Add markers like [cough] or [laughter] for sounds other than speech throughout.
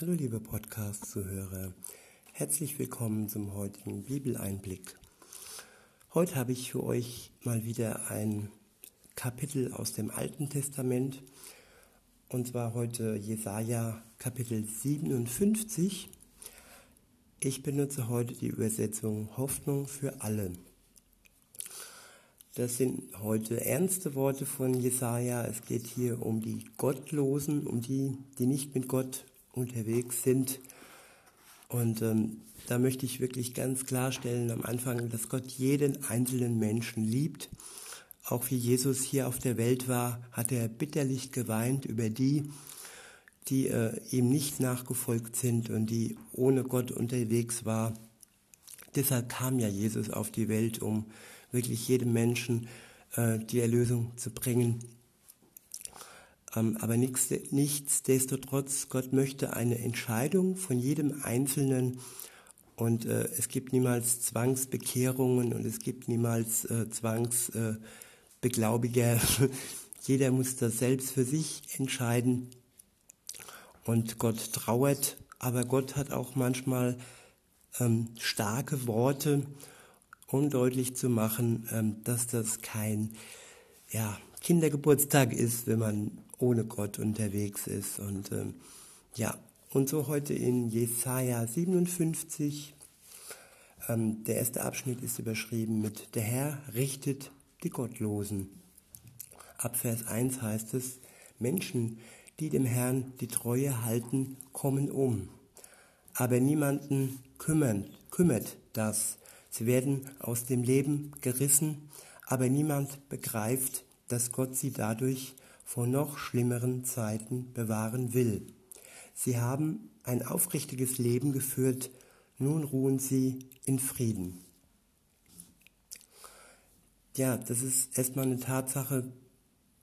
Hallo liebe Podcast-Zuhörer, herzlich willkommen zum heutigen Bibeleinblick. Heute habe ich für euch mal wieder ein Kapitel aus dem Alten Testament und zwar heute Jesaja Kapitel 57. Ich benutze heute die Übersetzung Hoffnung für alle. Das sind heute ernste Worte von Jesaja. Es geht hier um die Gottlosen, um die, die nicht mit Gott unterwegs sind. Und ähm, da möchte ich wirklich ganz klarstellen am Anfang, dass Gott jeden einzelnen Menschen liebt. Auch wie Jesus hier auf der Welt war, hat er bitterlich geweint über die, die äh, ihm nicht nachgefolgt sind und die ohne Gott unterwegs war. Deshalb kam ja Jesus auf die Welt, um wirklich jedem Menschen äh, die Erlösung zu bringen. Ähm, aber nichts, nichtsdestotrotz, Gott möchte eine Entscheidung von jedem Einzelnen und äh, es gibt niemals Zwangsbekehrungen und es gibt niemals äh, Zwangsbeglaubiger. [laughs] Jeder muss das selbst für sich entscheiden und Gott trauert, aber Gott hat auch manchmal ähm, starke Worte, um deutlich zu machen, ähm, dass das kein ja, Kindergeburtstag ist, wenn man ohne Gott unterwegs ist. Und ähm, ja, und so heute in Jesaja 57. Ähm, der erste Abschnitt ist überschrieben mit Der Herr richtet die Gottlosen. Ab Vers 1 heißt es, Menschen, die dem Herrn die Treue halten, kommen um. Aber niemanden kümmern, kümmert das. Sie werden aus dem Leben gerissen, aber niemand begreift, dass Gott sie dadurch vor noch schlimmeren Zeiten bewahren will. Sie haben ein aufrichtiges Leben geführt, nun ruhen sie in Frieden. Ja, das ist erstmal eine Tatsache,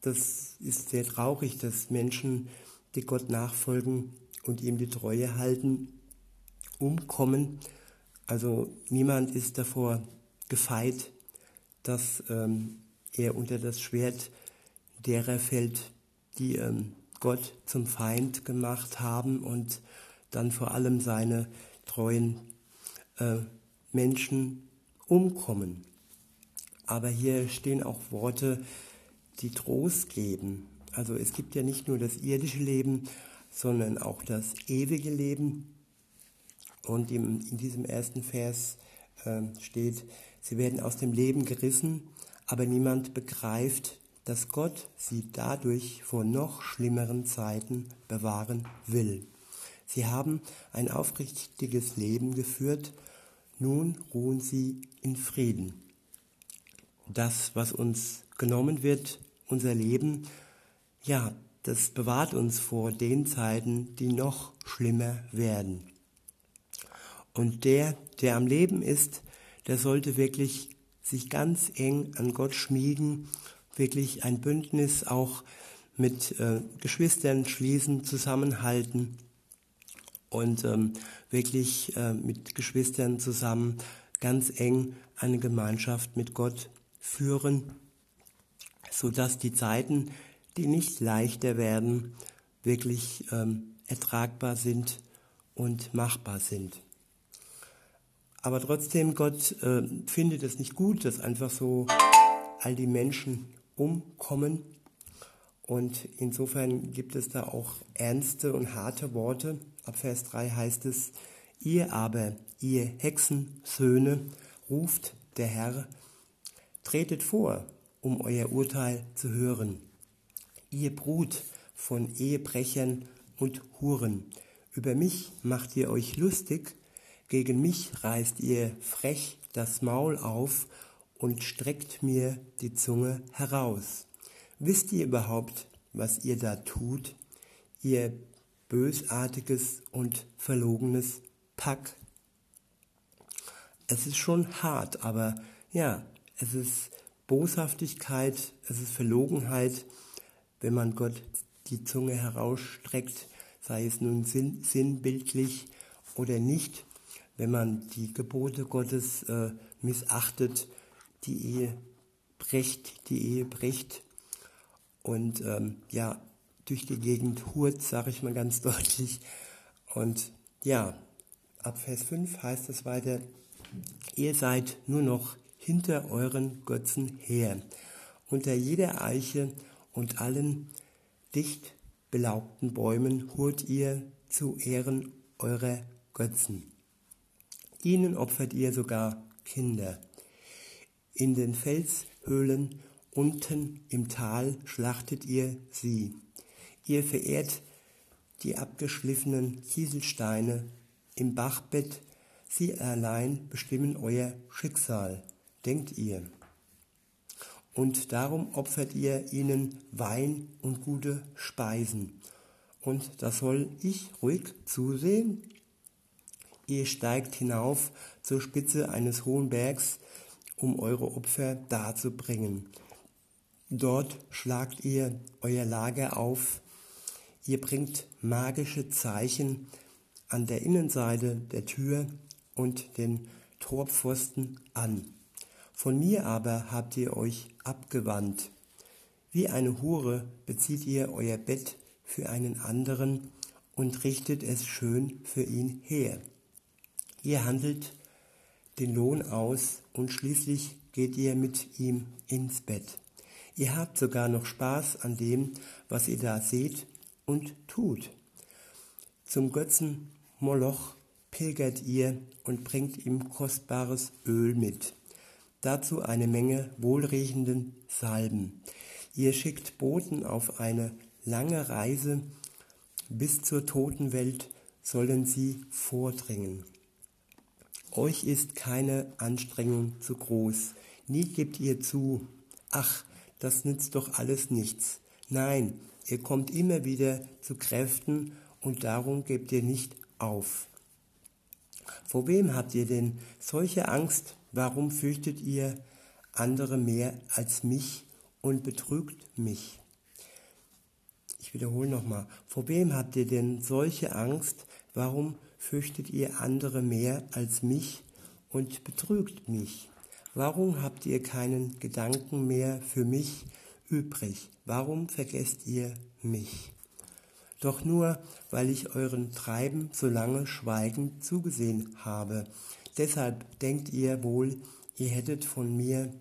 das ist sehr traurig, dass Menschen, die Gott nachfolgen und ihm die Treue halten, umkommen. Also niemand ist davor gefeit, dass ähm, er unter das Schwert derer fällt, die ähm, Gott zum Feind gemacht haben und dann vor allem seine treuen äh, Menschen umkommen. Aber hier stehen auch Worte, die Trost geben. Also es gibt ja nicht nur das irdische Leben, sondern auch das ewige Leben. Und in, in diesem ersten Vers äh, steht, sie werden aus dem Leben gerissen, aber niemand begreift dass Gott sie dadurch vor noch schlimmeren Zeiten bewahren will. Sie haben ein aufrichtiges Leben geführt, nun ruhen sie in Frieden. Das, was uns genommen wird, unser Leben, ja, das bewahrt uns vor den Zeiten, die noch schlimmer werden. Und der, der am Leben ist, der sollte wirklich sich ganz eng an Gott schmiegen wirklich ein Bündnis auch mit äh, Geschwistern schließen, zusammenhalten und ähm, wirklich äh, mit Geschwistern zusammen ganz eng eine Gemeinschaft mit Gott führen, sodass die Zeiten, die nicht leichter werden, wirklich ähm, ertragbar sind und machbar sind. Aber trotzdem, Gott äh, findet es nicht gut, dass einfach so all die Menschen umkommen. Und insofern gibt es da auch ernste und harte Worte. Ab Vers 3 heißt es, ihr aber, ihr Hexensöhne, ruft der Herr, tretet vor, um euer Urteil zu hören. Ihr Brut von Ehebrechern und Huren, über mich macht ihr euch lustig, gegen mich reißt ihr frech das Maul auf und streckt mir die Zunge heraus. Wisst ihr überhaupt, was ihr da tut, ihr bösartiges und verlogenes Pack? Es ist schon hart, aber ja, es ist Boshaftigkeit, es ist Verlogenheit, wenn man Gott die Zunge herausstreckt, sei es nun sinn, sinnbildlich oder nicht, wenn man die Gebote Gottes äh, missachtet die Ehe bricht, die Ehe bricht und ähm, ja, durch die Gegend hurt, sage ich mal ganz [laughs] deutlich. Und ja, ab Vers 5 heißt es weiter, ihr seid nur noch hinter euren Götzen her. Unter jeder Eiche und allen dicht belaubten Bäumen hurt ihr zu Ehren eurer Götzen. Ihnen opfert ihr sogar Kinder. In den Felshöhlen unten im Tal schlachtet ihr sie. Ihr verehrt die abgeschliffenen Kieselsteine im Bachbett, sie allein bestimmen euer Schicksal, denkt ihr. Und darum opfert ihr ihnen Wein und gute Speisen. Und da soll ich ruhig zusehen? Ihr steigt hinauf zur Spitze eines hohen Bergs, um eure Opfer darzubringen. Dort schlagt ihr euer Lager auf, ihr bringt magische Zeichen an der Innenseite der Tür und den Torpfosten an. Von mir aber habt ihr euch abgewandt. Wie eine Hure bezieht ihr euer Bett für einen anderen und richtet es schön für ihn her. Ihr handelt den Lohn aus und schließlich geht ihr mit ihm ins Bett. Ihr habt sogar noch Spaß an dem, was ihr da seht und tut. Zum Götzen Moloch pilgert ihr und bringt ihm kostbares Öl mit. Dazu eine Menge wohlriechenden Salben. Ihr schickt Boten auf eine lange Reise bis zur Totenwelt sollen sie vordringen. Euch ist keine Anstrengung zu groß. Nie gebt ihr zu, ach, das nützt doch alles nichts. Nein, ihr kommt immer wieder zu Kräften und darum gebt ihr nicht auf. Vor wem habt ihr denn solche Angst? Warum fürchtet ihr andere mehr als mich und betrügt mich? Ich wiederhole nochmal. Vor wem habt ihr denn solche Angst? Warum fürchtet ihr andere mehr als mich und betrügt mich? Warum habt ihr keinen Gedanken mehr für mich übrig? Warum vergesst ihr mich? Doch nur, weil ich euren Treiben so lange schweigend zugesehen habe. Deshalb denkt ihr wohl, ihr hättet von mir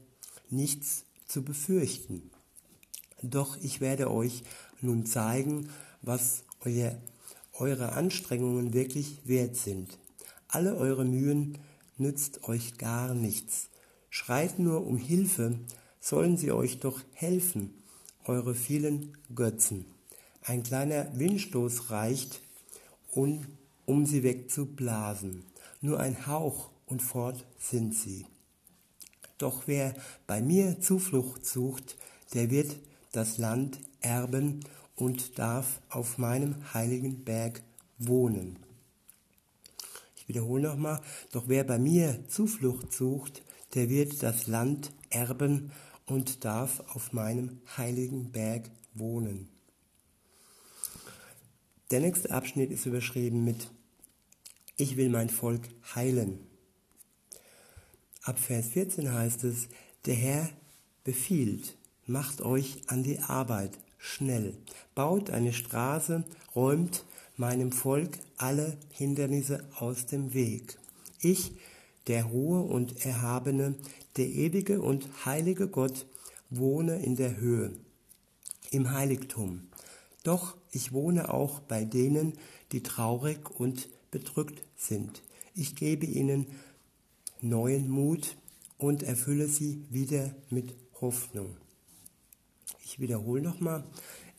nichts zu befürchten. Doch ich werde euch nun zeigen, was euer eure Anstrengungen wirklich wert sind. Alle eure Mühen nützt euch gar nichts. Schreit nur um Hilfe, sollen sie euch doch helfen, eure vielen Götzen. Ein kleiner Windstoß reicht, um, um sie wegzublasen. Nur ein Hauch und fort sind sie. Doch wer bei mir Zuflucht sucht, der wird das Land erben und darf auf meinem heiligen Berg wohnen. Ich wiederhole nochmal, doch wer bei mir Zuflucht sucht, der wird das Land erben und darf auf meinem heiligen Berg wohnen. Der nächste Abschnitt ist überschrieben mit Ich will mein Volk heilen. Ab Vers 14 heißt es, der Herr befiehlt, macht euch an die Arbeit, schnell, baut eine Straße, räumt meinem Volk alle Hindernisse aus dem Weg. Ich, der hohe und erhabene, der ewige und heilige Gott, wohne in der Höhe, im Heiligtum. Doch ich wohne auch bei denen, die traurig und bedrückt sind. Ich gebe ihnen neuen Mut und erfülle sie wieder mit Hoffnung. Ich wiederhole nochmal.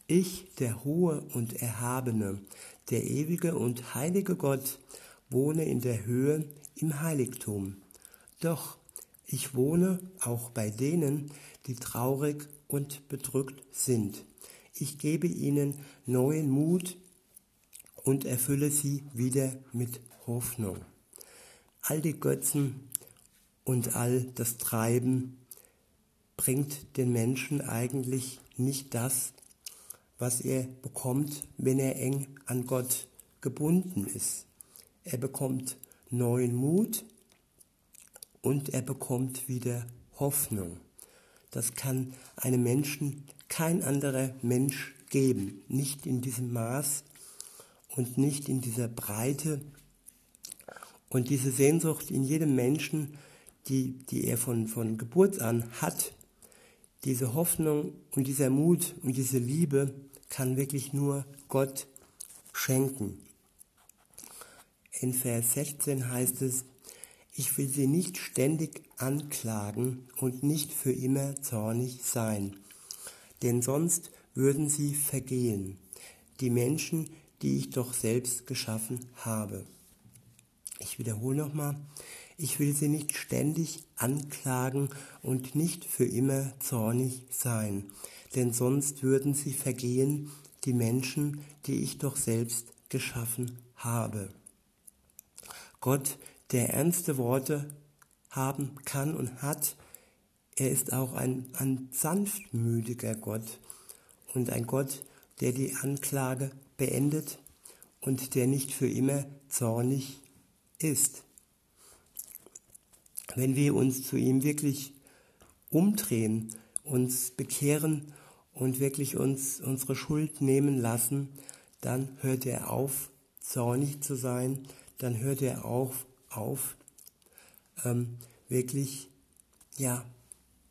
Ich, der hohe und erhabene, der ewige und heilige Gott, wohne in der Höhe im Heiligtum. Doch ich wohne auch bei denen, die traurig und bedrückt sind. Ich gebe ihnen neuen Mut und erfülle sie wieder mit Hoffnung. All die Götzen und all das Treiben bringt den Menschen eigentlich nicht das, was er bekommt, wenn er eng an Gott gebunden ist. Er bekommt neuen Mut und er bekommt wieder Hoffnung. Das kann einem Menschen kein anderer Mensch geben, nicht in diesem Maß und nicht in dieser Breite. Und diese Sehnsucht in jedem Menschen, die, die er von, von Geburt an hat, diese Hoffnung und dieser Mut und diese Liebe kann wirklich nur Gott schenken. In Vers 16 heißt es, ich will sie nicht ständig anklagen und nicht für immer zornig sein, denn sonst würden sie vergehen, die Menschen, die ich doch selbst geschaffen habe. Ich wiederhole nochmal, ich will sie nicht ständig anklagen und nicht für immer zornig sein, denn sonst würden sie vergehen, die Menschen, die ich doch selbst geschaffen habe. Gott, der ernste Worte haben kann und hat, er ist auch ein, ein sanftmütiger Gott und ein Gott, der die Anklage beendet und der nicht für immer zornig ist. Wenn wir uns zu ihm wirklich umdrehen, uns bekehren und wirklich uns unsere Schuld nehmen lassen, dann hört er auf, zornig zu sein, dann hört er auf, auf ähm, wirklich ja,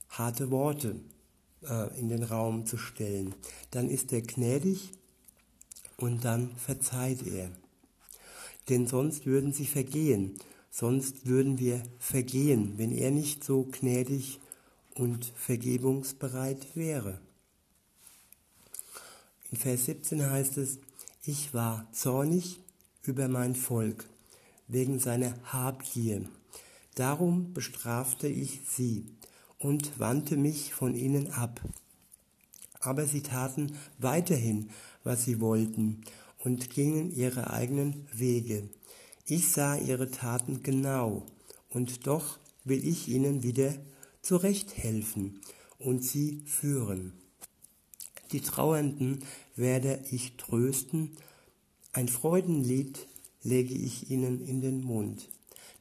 harte Worte äh, in den Raum zu stellen. Dann ist er gnädig und dann verzeiht er. Denn sonst würden sie vergehen, sonst würden wir vergehen, wenn er nicht so gnädig und vergebungsbereit wäre. In Vers 17 heißt es, ich war zornig über mein Volk wegen seiner Habgier. Darum bestrafte ich sie und wandte mich von ihnen ab. Aber sie taten weiterhin, was sie wollten, und gingen ihre eigenen Wege. Ich sah ihre Taten genau, und doch will ich ihnen wieder zurechthelfen und sie führen. Die Trauernden werde ich trösten, ein Freudenlied lege ich ihnen in den Mund.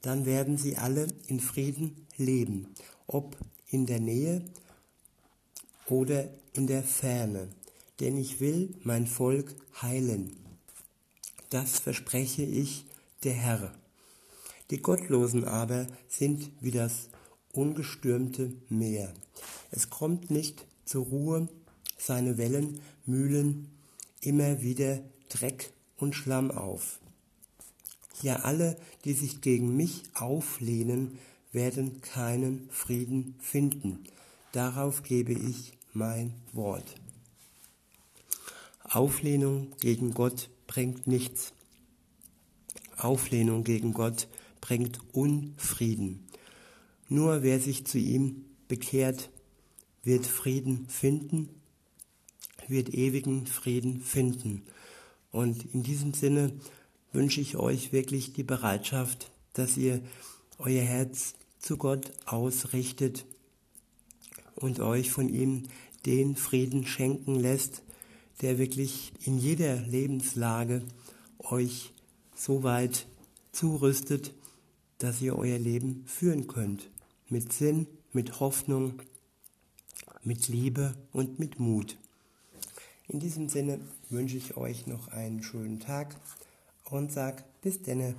Dann werden sie alle in Frieden leben, ob in der Nähe oder in der Ferne, denn ich will mein Volk heilen. Das verspreche ich der Herr. Die Gottlosen aber sind wie das ungestürmte Meer. Es kommt nicht zur Ruhe, seine Wellen mühlen immer wieder Dreck und Schlamm auf. Ja, alle, die sich gegen mich auflehnen, werden keinen Frieden finden. Darauf gebe ich mein Wort. Auflehnung gegen Gott bringt nichts. Auflehnung gegen Gott bringt Unfrieden. Nur wer sich zu ihm bekehrt, wird Frieden finden, wird ewigen Frieden finden. Und in diesem Sinne wünsche ich euch wirklich die Bereitschaft, dass ihr euer Herz zu Gott ausrichtet und euch von ihm den Frieden schenken lässt, der wirklich in jeder Lebenslage euch so weit zurüstet, dass ihr euer Leben führen könnt. Mit Sinn, mit Hoffnung, mit Liebe und mit Mut. In diesem Sinne wünsche ich euch noch einen schönen Tag und sag bis denne.